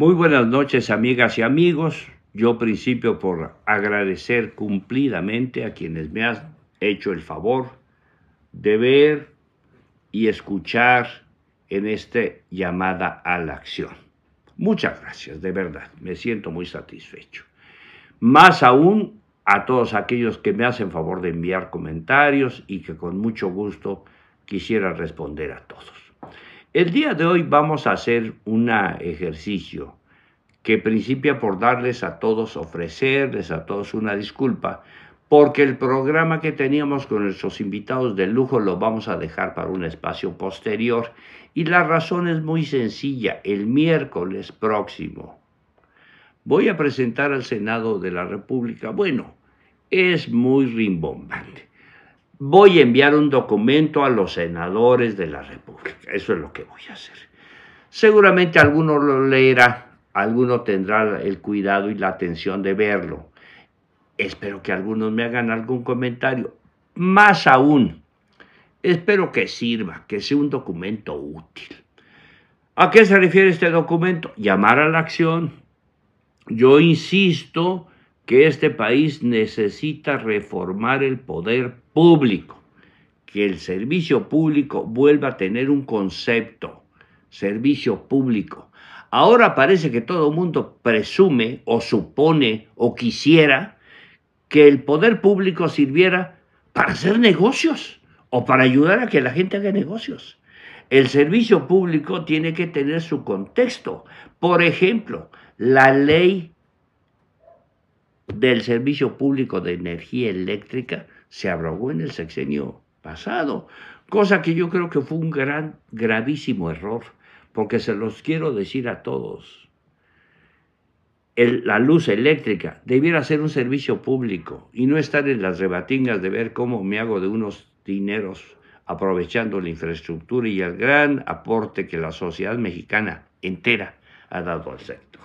Muy buenas noches, amigas y amigos. Yo principio por agradecer cumplidamente a quienes me han hecho el favor de ver y escuchar en esta llamada a la acción. Muchas gracias, de verdad, me siento muy satisfecho. Más aún a todos aquellos que me hacen favor de enviar comentarios y que con mucho gusto quisiera responder a todos. El día de hoy vamos a hacer un ejercicio que principia por darles a todos, ofrecerles a todos una disculpa, porque el programa que teníamos con nuestros invitados de lujo lo vamos a dejar para un espacio posterior. Y la razón es muy sencilla. El miércoles próximo voy a presentar al Senado de la República. Bueno, es muy rimbombante. Voy a enviar un documento a los senadores de la República. Eso es lo que voy a hacer. Seguramente alguno lo leerá alguno tendrá el cuidado y la atención de verlo. Espero que algunos me hagan algún comentario. Más aún, espero que sirva, que sea un documento útil. ¿A qué se refiere este documento? Llamar a la acción. Yo insisto que este país necesita reformar el poder público, que el servicio público vuelva a tener un concepto, servicio público, Ahora parece que todo el mundo presume o supone o quisiera que el poder público sirviera para hacer negocios o para ayudar a que la gente haga negocios. El servicio público tiene que tener su contexto. Por ejemplo, la ley del servicio público de energía eléctrica se abrogó en el sexenio pasado, cosa que yo creo que fue un gran, gravísimo error porque se los quiero decir a todos. la luz eléctrica debiera ser un servicio público y no estar en las rebatingas de ver cómo me hago de unos dineros aprovechando la infraestructura y el gran aporte que la sociedad mexicana entera ha dado al sector.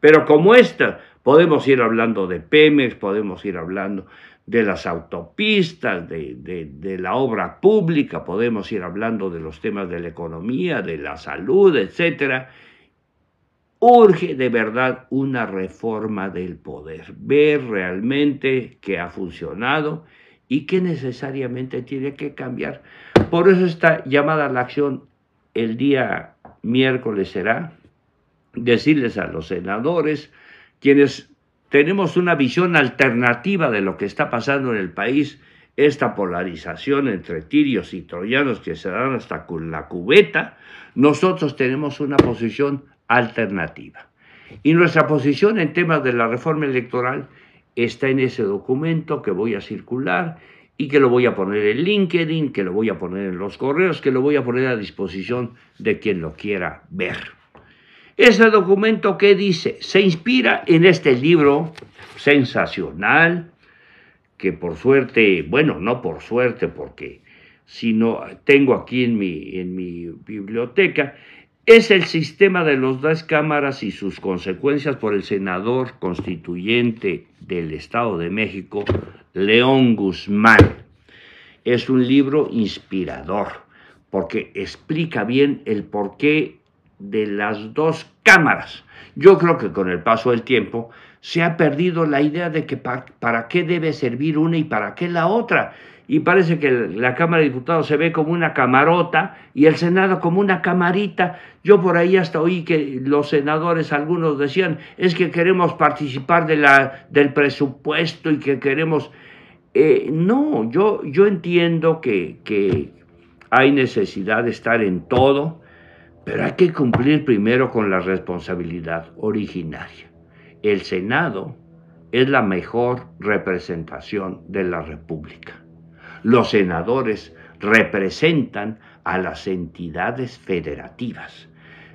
Pero como esta, podemos ir hablando de Pemex, podemos ir hablando de las autopistas, de, la obra pública, podemos ir hablando de los temas de la economía, de la salud, etc. Urge de verdad una reforma del poder, ver realmente qué ha funcionado y qué necesariamente tiene que cambiar. Por eso esta llamada a la acción el día miércoles será decirles a los senadores, quienes tenemos una visión alternativa de lo que está pasando en el país, esta polarización entre tirios y troyanos que se dan hasta con la cubeta, nosotros tenemos una posición alternativa. Y nuestra posición en temas de la reforma electoral está en ese documento que voy a circular y que lo voy a poner en LinkedIn, que lo voy a poner en los correos, que lo voy a poner a disposición de quien lo quiera ver. Ese documento que dice se inspira en este libro sensacional que por suerte, bueno, no por suerte porque sino tengo aquí en mi, en mi biblioteca, es el sistema de las dos cámaras y sus consecuencias por el senador constituyente del Estado de México, León Guzmán. Es un libro inspirador porque explica bien el por qué de las dos cámaras. Yo creo que con el paso del tiempo se ha perdido la idea de que para, qué debe servir una y para qué la otra. Y parece que la Cámara de Diputados se ve como una camarota y el Senado como una camarita. Yo por ahí hasta oí que los senadores, algunos decían, es que queremos participar de la, del presupuesto y que queremos... Eh, no, yo, yo entiendo que, que hay necesidad de estar en todo, pero hay que cumplir primero con la responsabilidad originaria. El Senado es la mejor representación de la República. Los senadores representan a las entidades federativas.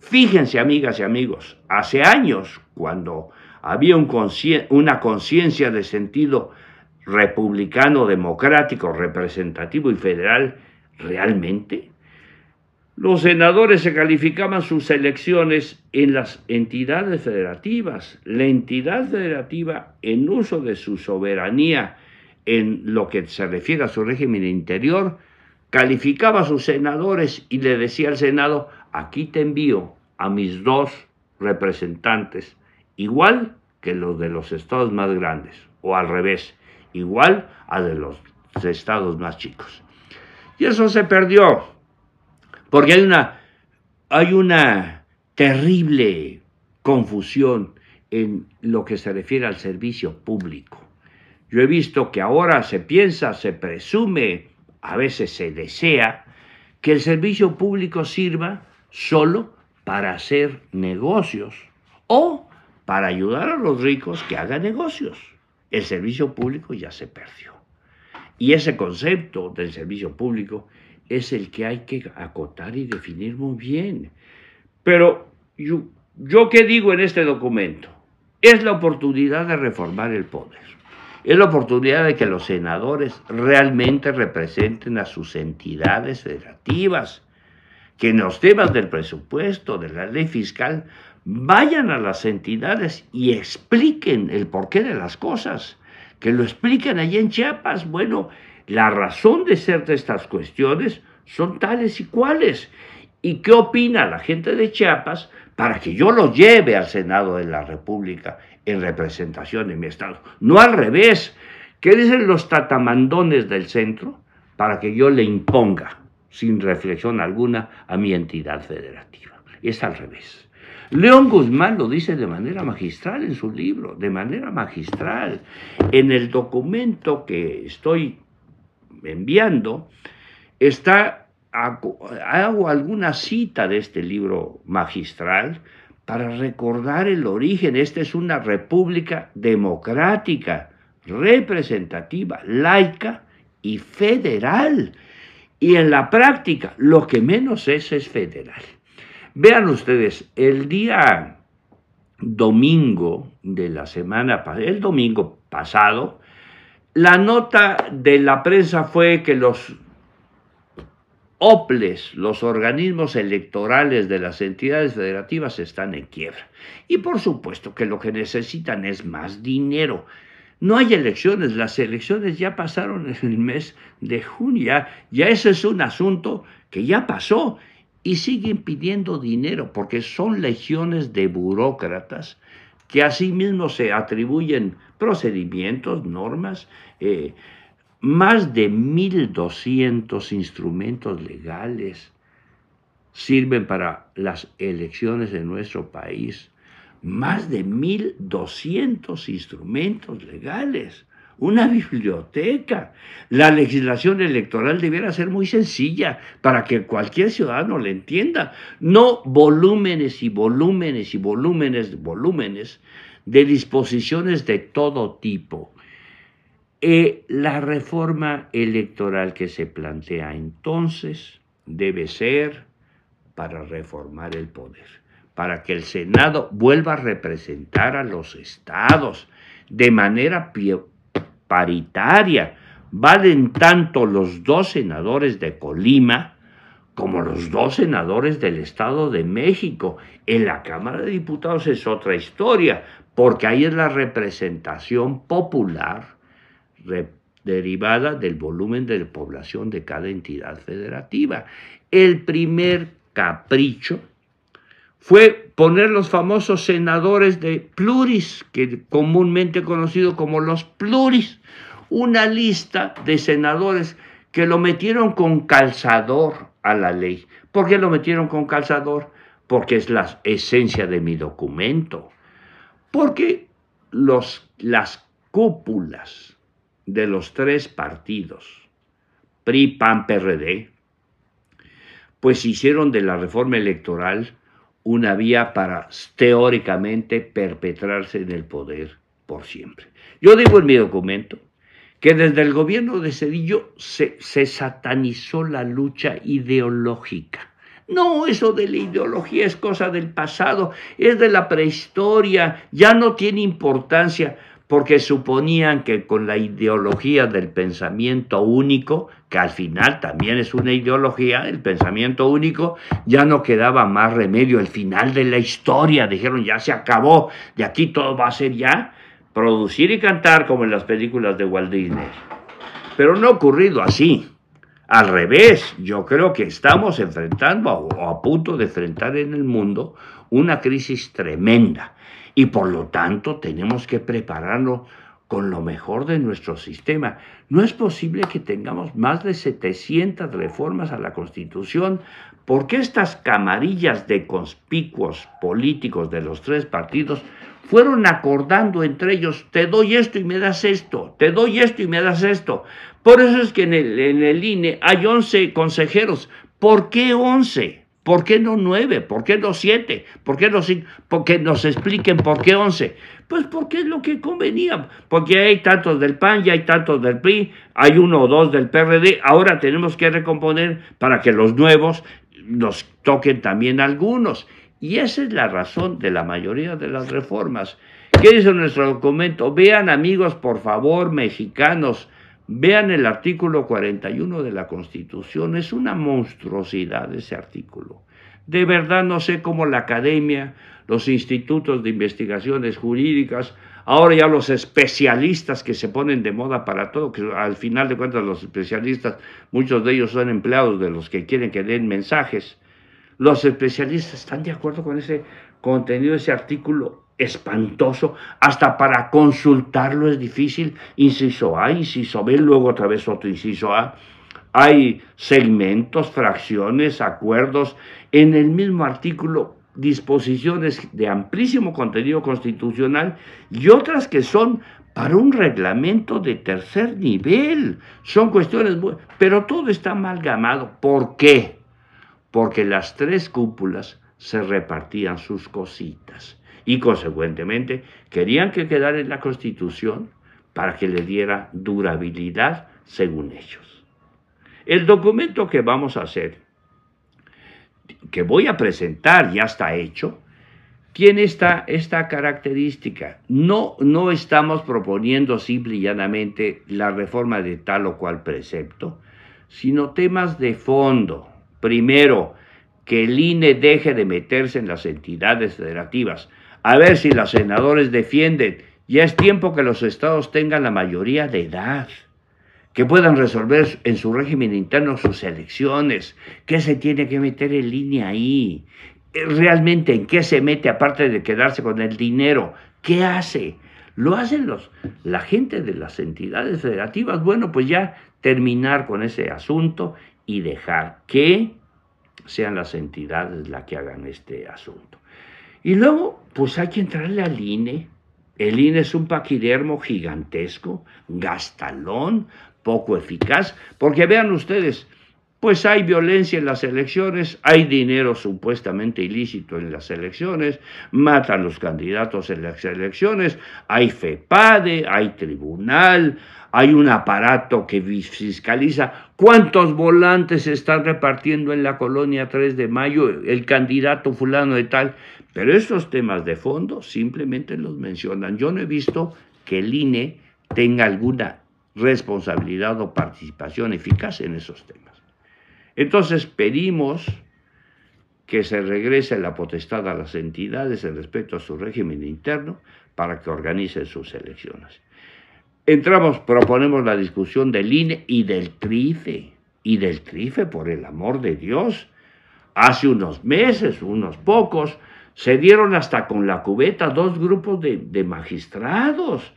Fíjense, amigas y amigos, hace años, cuando había una conciencia de sentido republicano, democrático, representativo y federal, realmente los senadores se calificaban sus elecciones en las entidades federativas. La entidad federativa, en uso de su soberanía en lo que se refiere a su régimen interior, calificaba a sus senadores y le decía al Senado, aquí te envío a mis dos representantes igual que los de los estados más grandes, o al revés, igual a de los estados más chicos. Y eso se perdió, porque hay una, hay una terrible confusión en lo que se refiere al servicio público. Yo he visto que ahora se piensa, se presume, a veces se desea, que el servicio público sirva solo para hacer negocios o para ayudar a los ricos que hagan negocios. El servicio público ya se perdió. Y ese concepto del servicio público es el que hay que acotar y definir muy bien. Pero yo, yo qué digo en este documento? Es la oportunidad de reformar el poder. Es la oportunidad de que los senadores realmente representen a sus entidades federativas, que en los temas del presupuesto, de la ley fiscal, vayan a las entidades y expliquen el porqué de las cosas, que lo expliquen allí en Chiapas. Bueno, la razón de ser de estas cuestiones son tales y cuales. ¿Y qué opina la gente de Chiapas para que yo lo lleve al Senado de la República en representación de mi Estado? No al revés. ¿Qué dicen los tatamandones del centro? Para que yo le imponga, sin reflexión alguna, a mi entidad federativa. Es al revés. León Guzmán lo dice de manera magistral en su libro, de manera magistral. En el documento que estoy enviando está hago alguna cita de este libro magistral para recordar el origen. Esta es una república democrática, representativa, laica y federal. Y en la práctica lo que menos es es federal. Vean ustedes, el día domingo de la semana el domingo pasado, la nota de la prensa fue que los OPLES, los organismos electorales de las entidades federativas están en quiebra. Y por supuesto que lo que necesitan es más dinero. No hay elecciones, las elecciones ya pasaron en el mes de junio, ya, ese es un asunto que ya pasó y siguen pidiendo dinero porque son legiones de burócratas que asimismo se atribuyen procedimientos, normas, eh, más de 1.200 instrumentos legales sirven para las elecciones de nuestro país. Más de 1.200 instrumentos legales. Una biblioteca. La legislación electoral debiera ser muy sencilla para que cualquier ciudadano le entienda. No volúmenes y volúmenes y volúmenes, volúmenes de disposiciones de todo tipo eh, la reforma electoral que se plantea entonces debe ser para reformar el poder, para que el Senado vuelva a representar a los estados de manera paritaria. Valen tanto los dos senadores de Colima como los dos senadores del Estado de México. En la Cámara de Diputados es otra historia, porque ahí es la representación popular derivada del volumen de población de cada entidad federativa. El primer capricho fue poner los famosos senadores de pluris, que comúnmente conocido como los pluris, una lista de senadores que lo metieron con calzador a la ley. ¿Por qué lo metieron con calzador? Porque es la esencia de mi documento. Porque los, las cúpulas de los tres partidos, PRI, PAN, PRD, pues hicieron de la reforma electoral una vía para teóricamente perpetrarse en el poder por siempre. Yo digo en mi documento que desde el gobierno de Cedillo se, se satanizó la lucha ideológica. No, eso de la ideología es cosa del pasado, es de la prehistoria, ya no tiene importancia porque suponían que con la ideología del pensamiento único, que al final también es una ideología, el pensamiento único, ya no quedaba más remedio, el final de la historia, dijeron ya se acabó, de aquí todo va a ser ya producir y cantar como en las películas de Walt Disney. Pero no ha ocurrido así. Al revés, yo creo que estamos enfrentando o a punto de enfrentar en el mundo una crisis tremenda y por lo tanto tenemos que prepararnos con lo mejor de nuestro sistema. No es posible que tengamos más de 700 reformas a la Constitución porque estas camarillas de conspicuos políticos de los tres partidos fueron acordando entre ellos, te doy esto y me das esto, te doy esto y me das esto. Por eso es que en el, en el INE hay 11 consejeros. ¿Por qué 11? ¿Por qué no 9? ¿Por qué no 7? ¿Por qué no 5? Porque nos expliquen por qué 11. Pues porque es lo que convenía. Porque hay tantos del PAN, y hay tantos del PRI, hay uno o dos del PRD. Ahora tenemos que recomponer para que los nuevos nos toquen también algunos. Y esa es la razón de la mayoría de las reformas. ¿Qué dice nuestro documento? Vean amigos, por favor, mexicanos, vean el artículo 41 de la Constitución. Es una monstruosidad ese artículo. De verdad no sé cómo la academia, los institutos de investigaciones jurídicas, ahora ya los especialistas que se ponen de moda para todo, que al final de cuentas los especialistas, muchos de ellos son empleados de los que quieren que den mensajes, los especialistas están de acuerdo con ese contenido, ese artículo espantoso, hasta para consultarlo es difícil, inciso A, inciso B, luego otra vez otro inciso A. Hay segmentos, fracciones, acuerdos en el mismo artículo, disposiciones de amplísimo contenido constitucional y otras que son para un reglamento de tercer nivel. Son cuestiones, pero todo está amalgamado. ¿Por qué? porque las tres cúpulas se repartían sus cositas y consecuentemente querían que quedara en la Constitución para que le diera durabilidad según ellos. El documento que vamos a hacer, que voy a presentar, ya está hecho, tiene esta, esta característica. No, no estamos proponiendo simple y llanamente la reforma de tal o cual precepto, sino temas de fondo, Primero, que el INE deje de meterse en las entidades federativas. A ver si los senadores defienden. Ya es tiempo que los estados tengan la mayoría de edad, que puedan resolver en su régimen interno sus elecciones. ¿Qué se tiene que meter el INE ahí? Eh, ¿Realmente en qué se mete aparte de quedarse con el dinero? ¿Qué hace? Lo hacen los, la gente de las entidades federativas. Bueno, pues ya terminar con ese asunto y dejar que sean las entidades las que hagan este asunto. Y luego, pues hay que entrarle al INE. El INE es un paquidermo gigantesco, gastalón, poco eficaz, porque vean ustedes, pues hay violencia en las elecciones, hay dinero supuestamente ilícito en las elecciones, matan los candidatos en las elecciones, hay FEPADE, hay tribunal, hay un aparato que fiscaliza cuántos volantes se están repartiendo en la colonia 3 de mayo, el candidato fulano de tal, pero estos temas de fondo simplemente los mencionan. Yo no he visto que el INE tenga alguna responsabilidad o participación eficaz en esos temas. Entonces pedimos que se regrese la potestad a las entidades en respecto a su régimen interno para que organicen sus elecciones entramos, proponemos la discusión del INE y del TRIFE, y del TRIFE, por el amor de Dios. Hace unos meses, unos pocos, se dieron hasta con la cubeta dos grupos de, de magistrados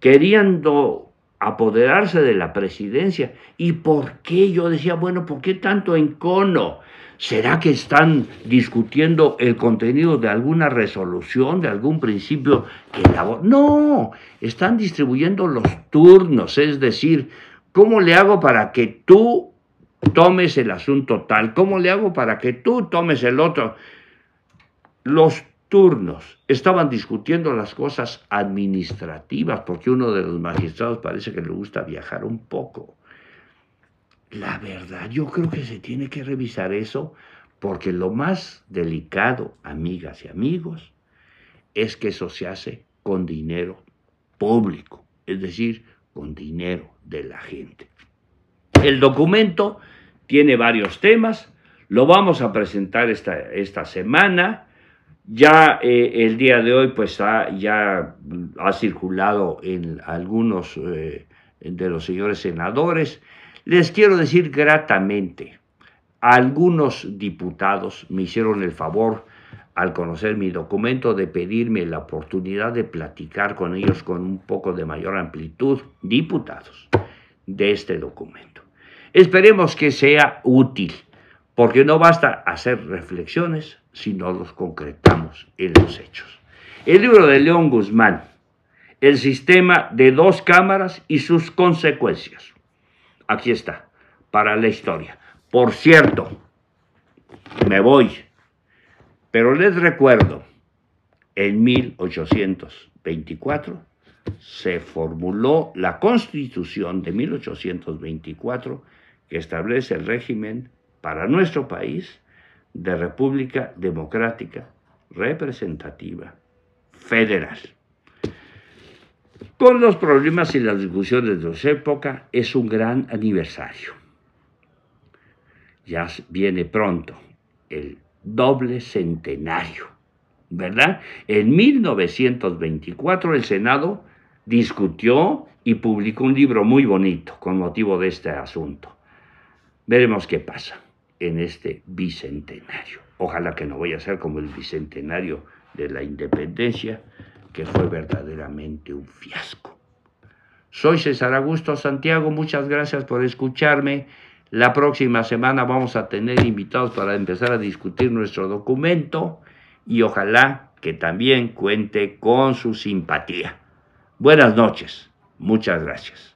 queriendo apoderarse de la presidencia. ¿Y por qué? Yo decía, bueno, ¿por qué tanto encono? ¿Será que están discutiendo el contenido de alguna resolución, de algún principio que No, están distribuyendo los turnos, es decir, ¿cómo le hago para que tú tomes el asunto tal? ¿Cómo le hago para que tú tomes el otro? Los turnos estaban discutiendo las cosas administrativas, porque uno de los magistrados parece que le gusta viajar un poco. La verdad, yo creo que se tiene que revisar eso porque lo más delicado, amigas y amigos, es que eso se hace con dinero público, es decir, con dinero de la gente. El documento tiene varios temas, lo vamos a presentar esta, esta semana. Ya eh, el día de hoy pues ha, ya ha circulado en algunos eh, de los señores senadores. Les quiero decir gratamente, algunos diputados me hicieron el favor al conocer mi documento, de pedirme la oportunidad de platicar con ellos con un poco de mayor amplitud, diputados, de este documento. Esperemos que sea útil, porque no basta hacer reflexiones si no los concretamos en los hechos. El libro de León Guzmán, El sistema de dos cámaras y sus consecuencias. Aquí está, para la historia. Por cierto, me voy, pero les recuerdo, en 1824 se formuló la Constitución de 1824 que establece el régimen para nuestro país de República Democrática Representativa Federal. Con los problemas y las discusiones de su época, es un gran aniversario. Ya viene pronto el doble centenario, ¿verdad? En 1924 el Senado discutió y publicó un libro muy bonito con motivo de este asunto. Veremos qué pasa en este bicentenario. Ojalá que no vaya a ser como el bicentenario de la independencia, que fue verdaderamente un fiasco. Soy César Augusto Santiago, muchas gracias por escucharme. La próxima semana vamos a tener invitados para empezar a discutir nuestro documento y ojalá que también cuente con su simpatía. Buenas noches, muchas gracias.